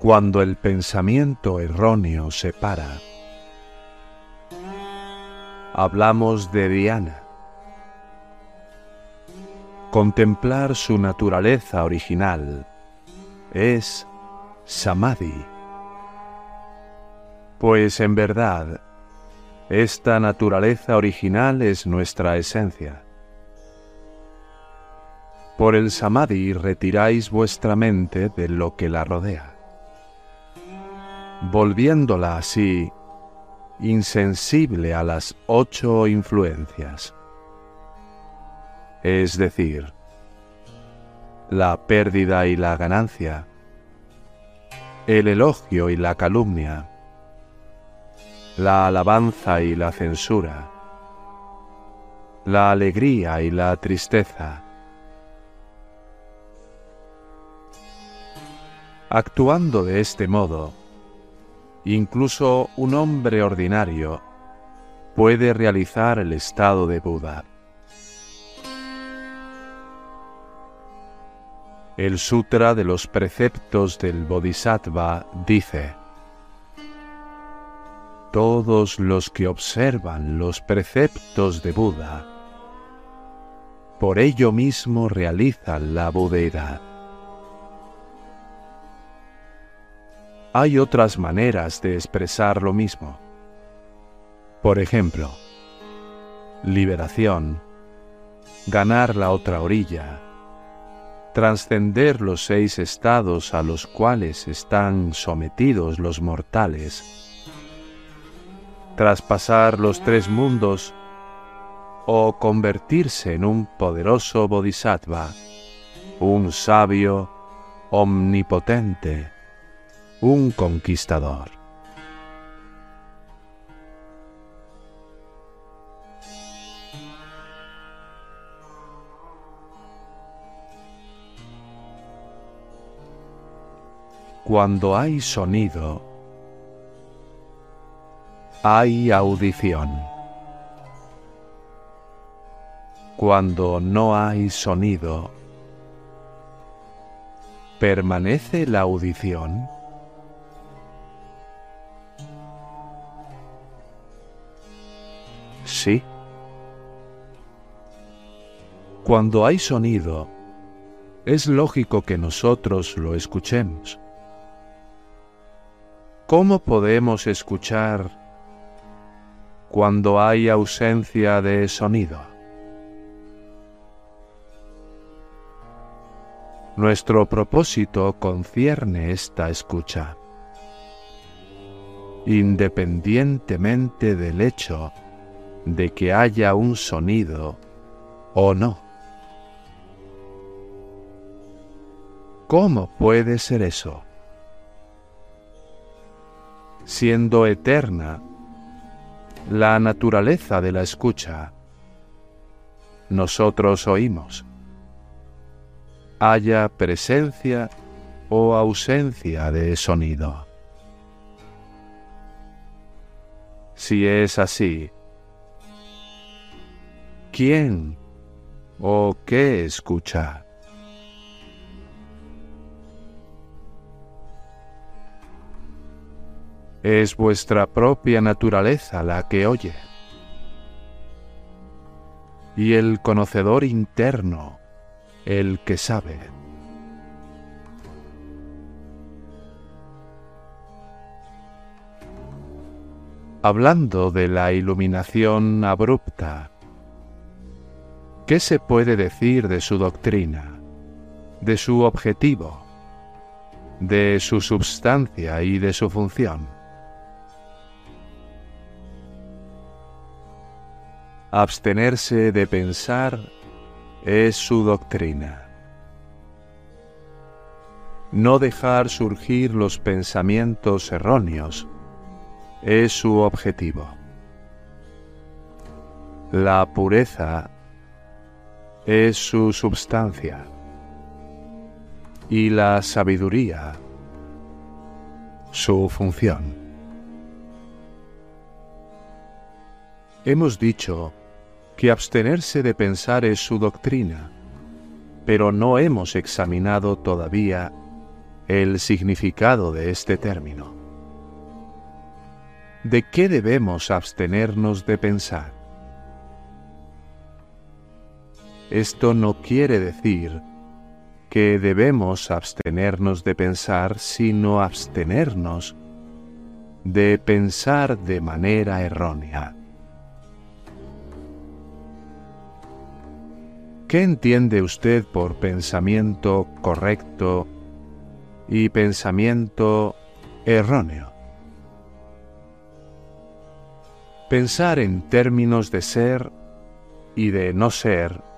Cuando el pensamiento erróneo se para, hablamos de Diana. Contemplar su naturaleza original es Samadhi. Pues en verdad, esta naturaleza original es nuestra esencia. Por el Samadhi retiráis vuestra mente de lo que la rodea, volviéndola así insensible a las ocho influencias, es decir, la pérdida y la ganancia, el elogio y la calumnia, la alabanza y la censura, la alegría y la tristeza, Actuando de este modo, incluso un hombre ordinario puede realizar el estado de Buda. El Sutra de los Preceptos del Bodhisattva dice, Todos los que observan los preceptos de Buda, por ello mismo realizan la budeidad. Hay otras maneras de expresar lo mismo. Por ejemplo, liberación, ganar la otra orilla, trascender los seis estados a los cuales están sometidos los mortales, traspasar los tres mundos o convertirse en un poderoso bodhisattva, un sabio omnipotente un conquistador. Cuando hay sonido, hay audición. Cuando no hay sonido, ¿permanece la audición? Sí. Cuando hay sonido, es lógico que nosotros lo escuchemos. ¿Cómo podemos escuchar cuando hay ausencia de sonido? Nuestro propósito concierne esta escucha, independientemente del hecho de que haya un sonido o no. ¿Cómo puede ser eso? Siendo eterna la naturaleza de la escucha, nosotros oímos. Haya presencia o ausencia de sonido. Si es así, quién o qué escucha. Es vuestra propia naturaleza la que oye. Y el conocedor interno, el que sabe. Hablando de la iluminación abrupta, ¿Qué se puede decir de su doctrina, de su objetivo, de su substancia y de su función? Abstenerse de pensar es su doctrina. No dejar surgir los pensamientos erróneos es su objetivo. La pureza es su substancia y la sabiduría su función. Hemos dicho que abstenerse de pensar es su doctrina, pero no hemos examinado todavía el significado de este término. ¿De qué debemos abstenernos de pensar? Esto no quiere decir que debemos abstenernos de pensar, sino abstenernos de pensar de manera errónea. ¿Qué entiende usted por pensamiento correcto y pensamiento erróneo? Pensar en términos de ser y de no ser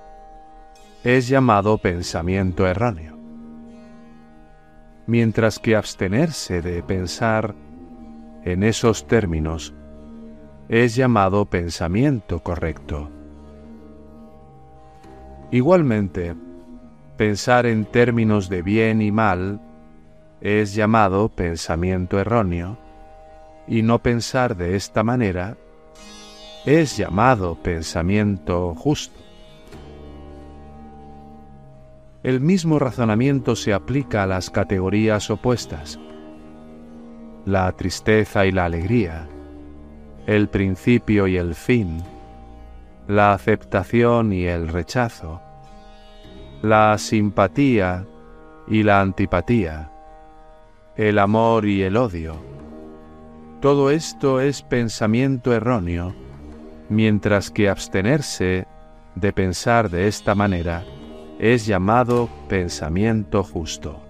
es llamado pensamiento erróneo, mientras que abstenerse de pensar en esos términos es llamado pensamiento correcto. Igualmente, pensar en términos de bien y mal es llamado pensamiento erróneo, y no pensar de esta manera es llamado pensamiento justo. El mismo razonamiento se aplica a las categorías opuestas. La tristeza y la alegría, el principio y el fin, la aceptación y el rechazo, la simpatía y la antipatía, el amor y el odio. Todo esto es pensamiento erróneo, mientras que abstenerse de pensar de esta manera es llamado pensamiento justo.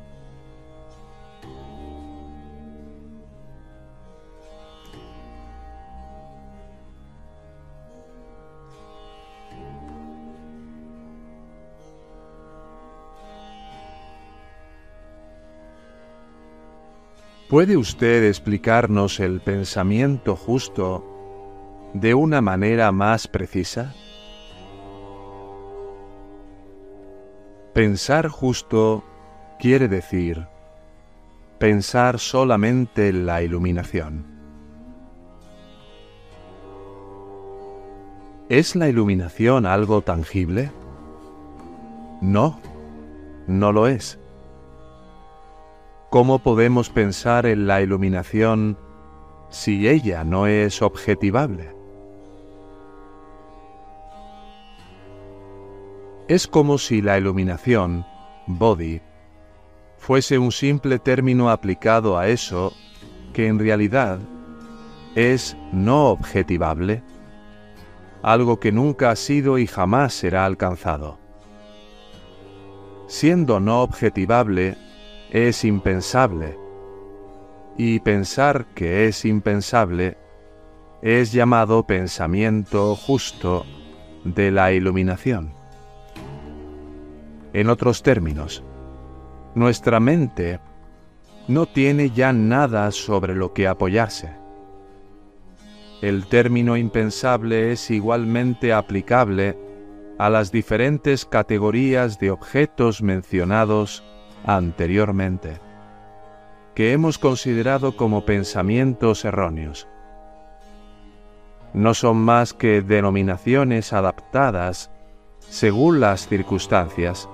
¿Puede usted explicarnos el pensamiento justo de una manera más precisa? Pensar justo quiere decir pensar solamente en la iluminación. ¿Es la iluminación algo tangible? No, no lo es. ¿Cómo podemos pensar en la iluminación si ella no es objetivable? Es como si la iluminación, body, fuese un simple término aplicado a eso que en realidad es no objetivable, algo que nunca ha sido y jamás será alcanzado. Siendo no objetivable, es impensable, y pensar que es impensable es llamado pensamiento justo de la iluminación. En otros términos, nuestra mente no tiene ya nada sobre lo que apoyarse. El término impensable es igualmente aplicable a las diferentes categorías de objetos mencionados anteriormente, que hemos considerado como pensamientos erróneos. No son más que denominaciones adaptadas según las circunstancias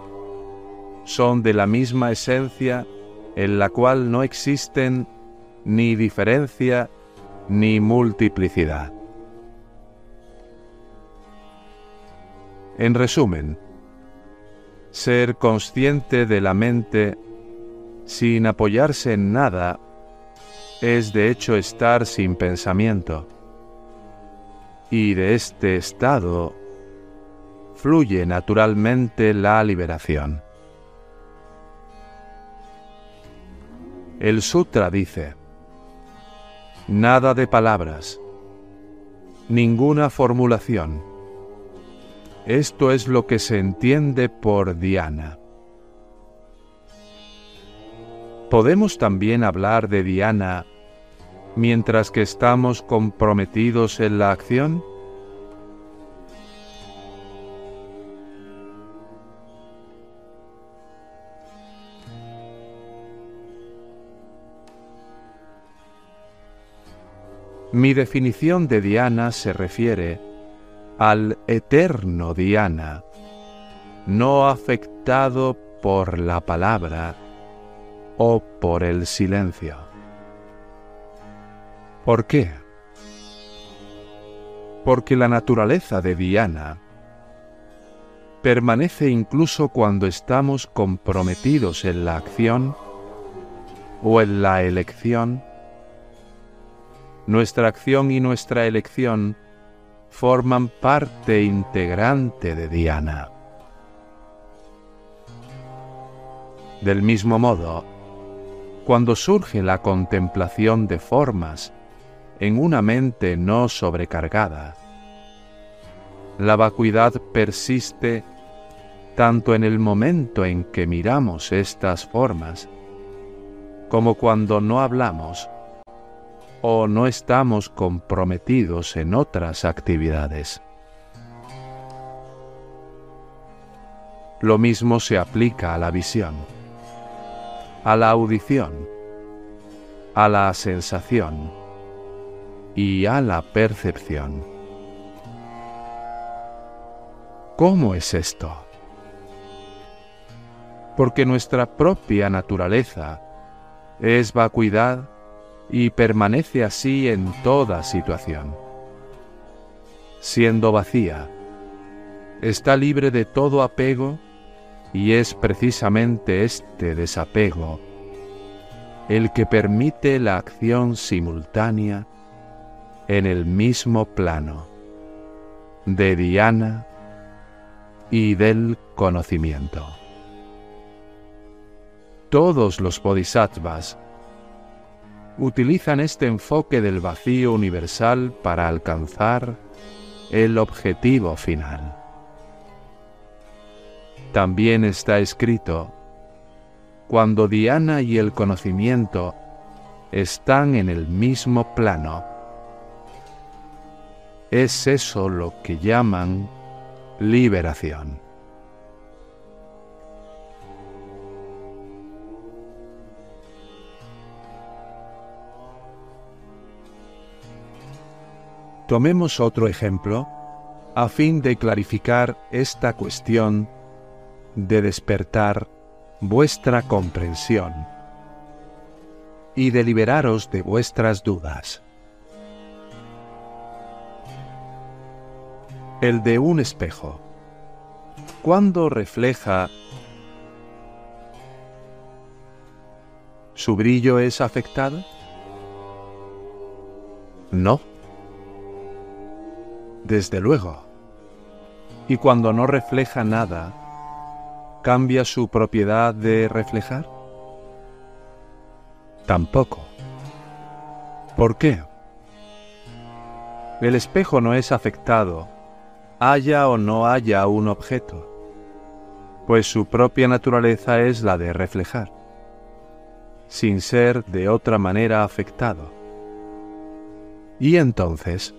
son de la misma esencia en la cual no existen ni diferencia ni multiplicidad. En resumen, ser consciente de la mente sin apoyarse en nada es de hecho estar sin pensamiento. Y de este estado fluye naturalmente la liberación. El sutra dice, nada de palabras, ninguna formulación. Esto es lo que se entiende por Diana. ¿Podemos también hablar de Diana mientras que estamos comprometidos en la acción? Mi definición de Diana se refiere al eterno Diana, no afectado por la palabra, o por el silencio. ¿Por qué? Porque la naturaleza de Diana permanece incluso cuando estamos comprometidos en la acción o en la elección. Nuestra acción y nuestra elección forman parte integrante de Diana. Del mismo modo, cuando surge la contemplación de formas en una mente no sobrecargada, la vacuidad persiste tanto en el momento en que miramos estas formas, como cuando no hablamos o no estamos comprometidos en otras actividades. Lo mismo se aplica a la visión, a la audición, a la sensación y a la percepción. ¿Cómo es esto? Porque nuestra propia naturaleza es vacuidad y permanece así en toda situación. Siendo vacía, está libre de todo apego y es precisamente este desapego el que permite la acción simultánea en el mismo plano de Diana y del conocimiento. Todos los bodhisattvas utilizan este enfoque del vacío universal para alcanzar el objetivo final. También está escrito, cuando Diana y el conocimiento están en el mismo plano, es eso lo que llaman liberación. Tomemos otro ejemplo a fin de clarificar esta cuestión de despertar vuestra comprensión y de liberaros de vuestras dudas. el de un espejo. ¿Cuándo refleja su brillo es afectado? No. Desde luego. Y cuando no refleja nada, ¿cambia su propiedad de reflejar? Tampoco. ¿Por qué? El espejo no es afectado haya o no haya un objeto, pues su propia naturaleza es la de reflejar, sin ser de otra manera afectado. Y entonces,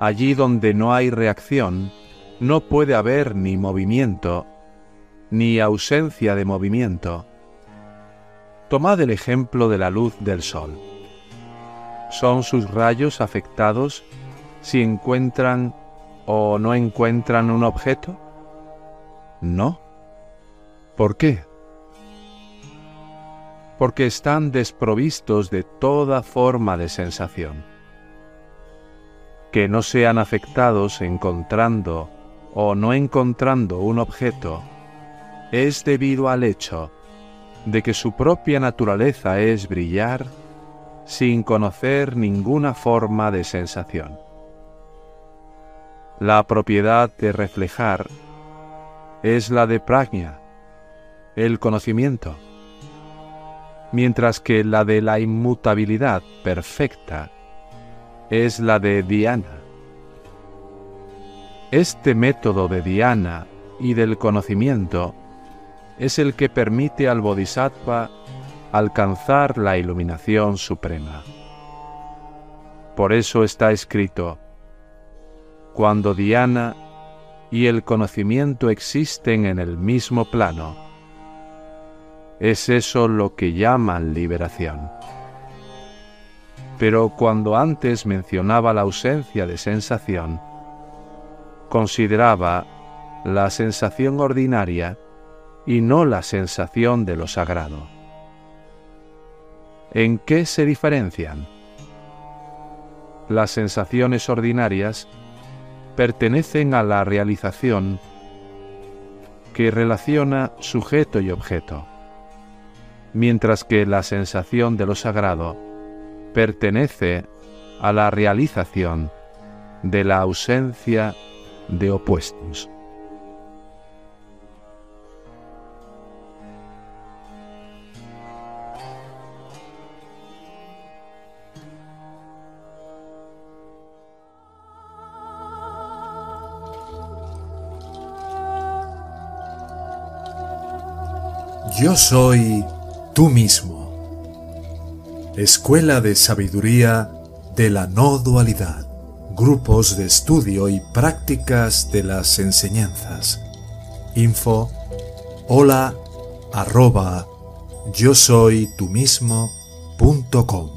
allí donde no hay reacción, no puede haber ni movimiento, ni ausencia de movimiento. Tomad el ejemplo de la luz del sol. ¿Son sus rayos afectados si encuentran o no encuentran un objeto? No. ¿Por qué? Porque están desprovistos de toda forma de sensación. Que no sean afectados encontrando o no encontrando un objeto es debido al hecho de que su propia naturaleza es brillar sin conocer ninguna forma de sensación. La propiedad de reflejar es la de prajna, el conocimiento, mientras que la de la inmutabilidad perfecta es la de Diana. Este método de Diana y del conocimiento es el que permite al Bodhisattva alcanzar la iluminación suprema. Por eso está escrito, cuando Diana y el conocimiento existen en el mismo plano. Es eso lo que llaman liberación. Pero cuando antes mencionaba la ausencia de sensación, consideraba la sensación ordinaria y no la sensación de lo sagrado. ¿En qué se diferencian? Las sensaciones ordinarias pertenecen a la realización que relaciona sujeto y objeto, mientras que la sensación de lo sagrado pertenece a la realización de la ausencia de opuestos. Yo soy tú mismo. Escuela de Sabiduría de la No Dualidad. Grupos de estudio y prácticas de las enseñanzas. Info hola arroba yo soy tú mismo punto com.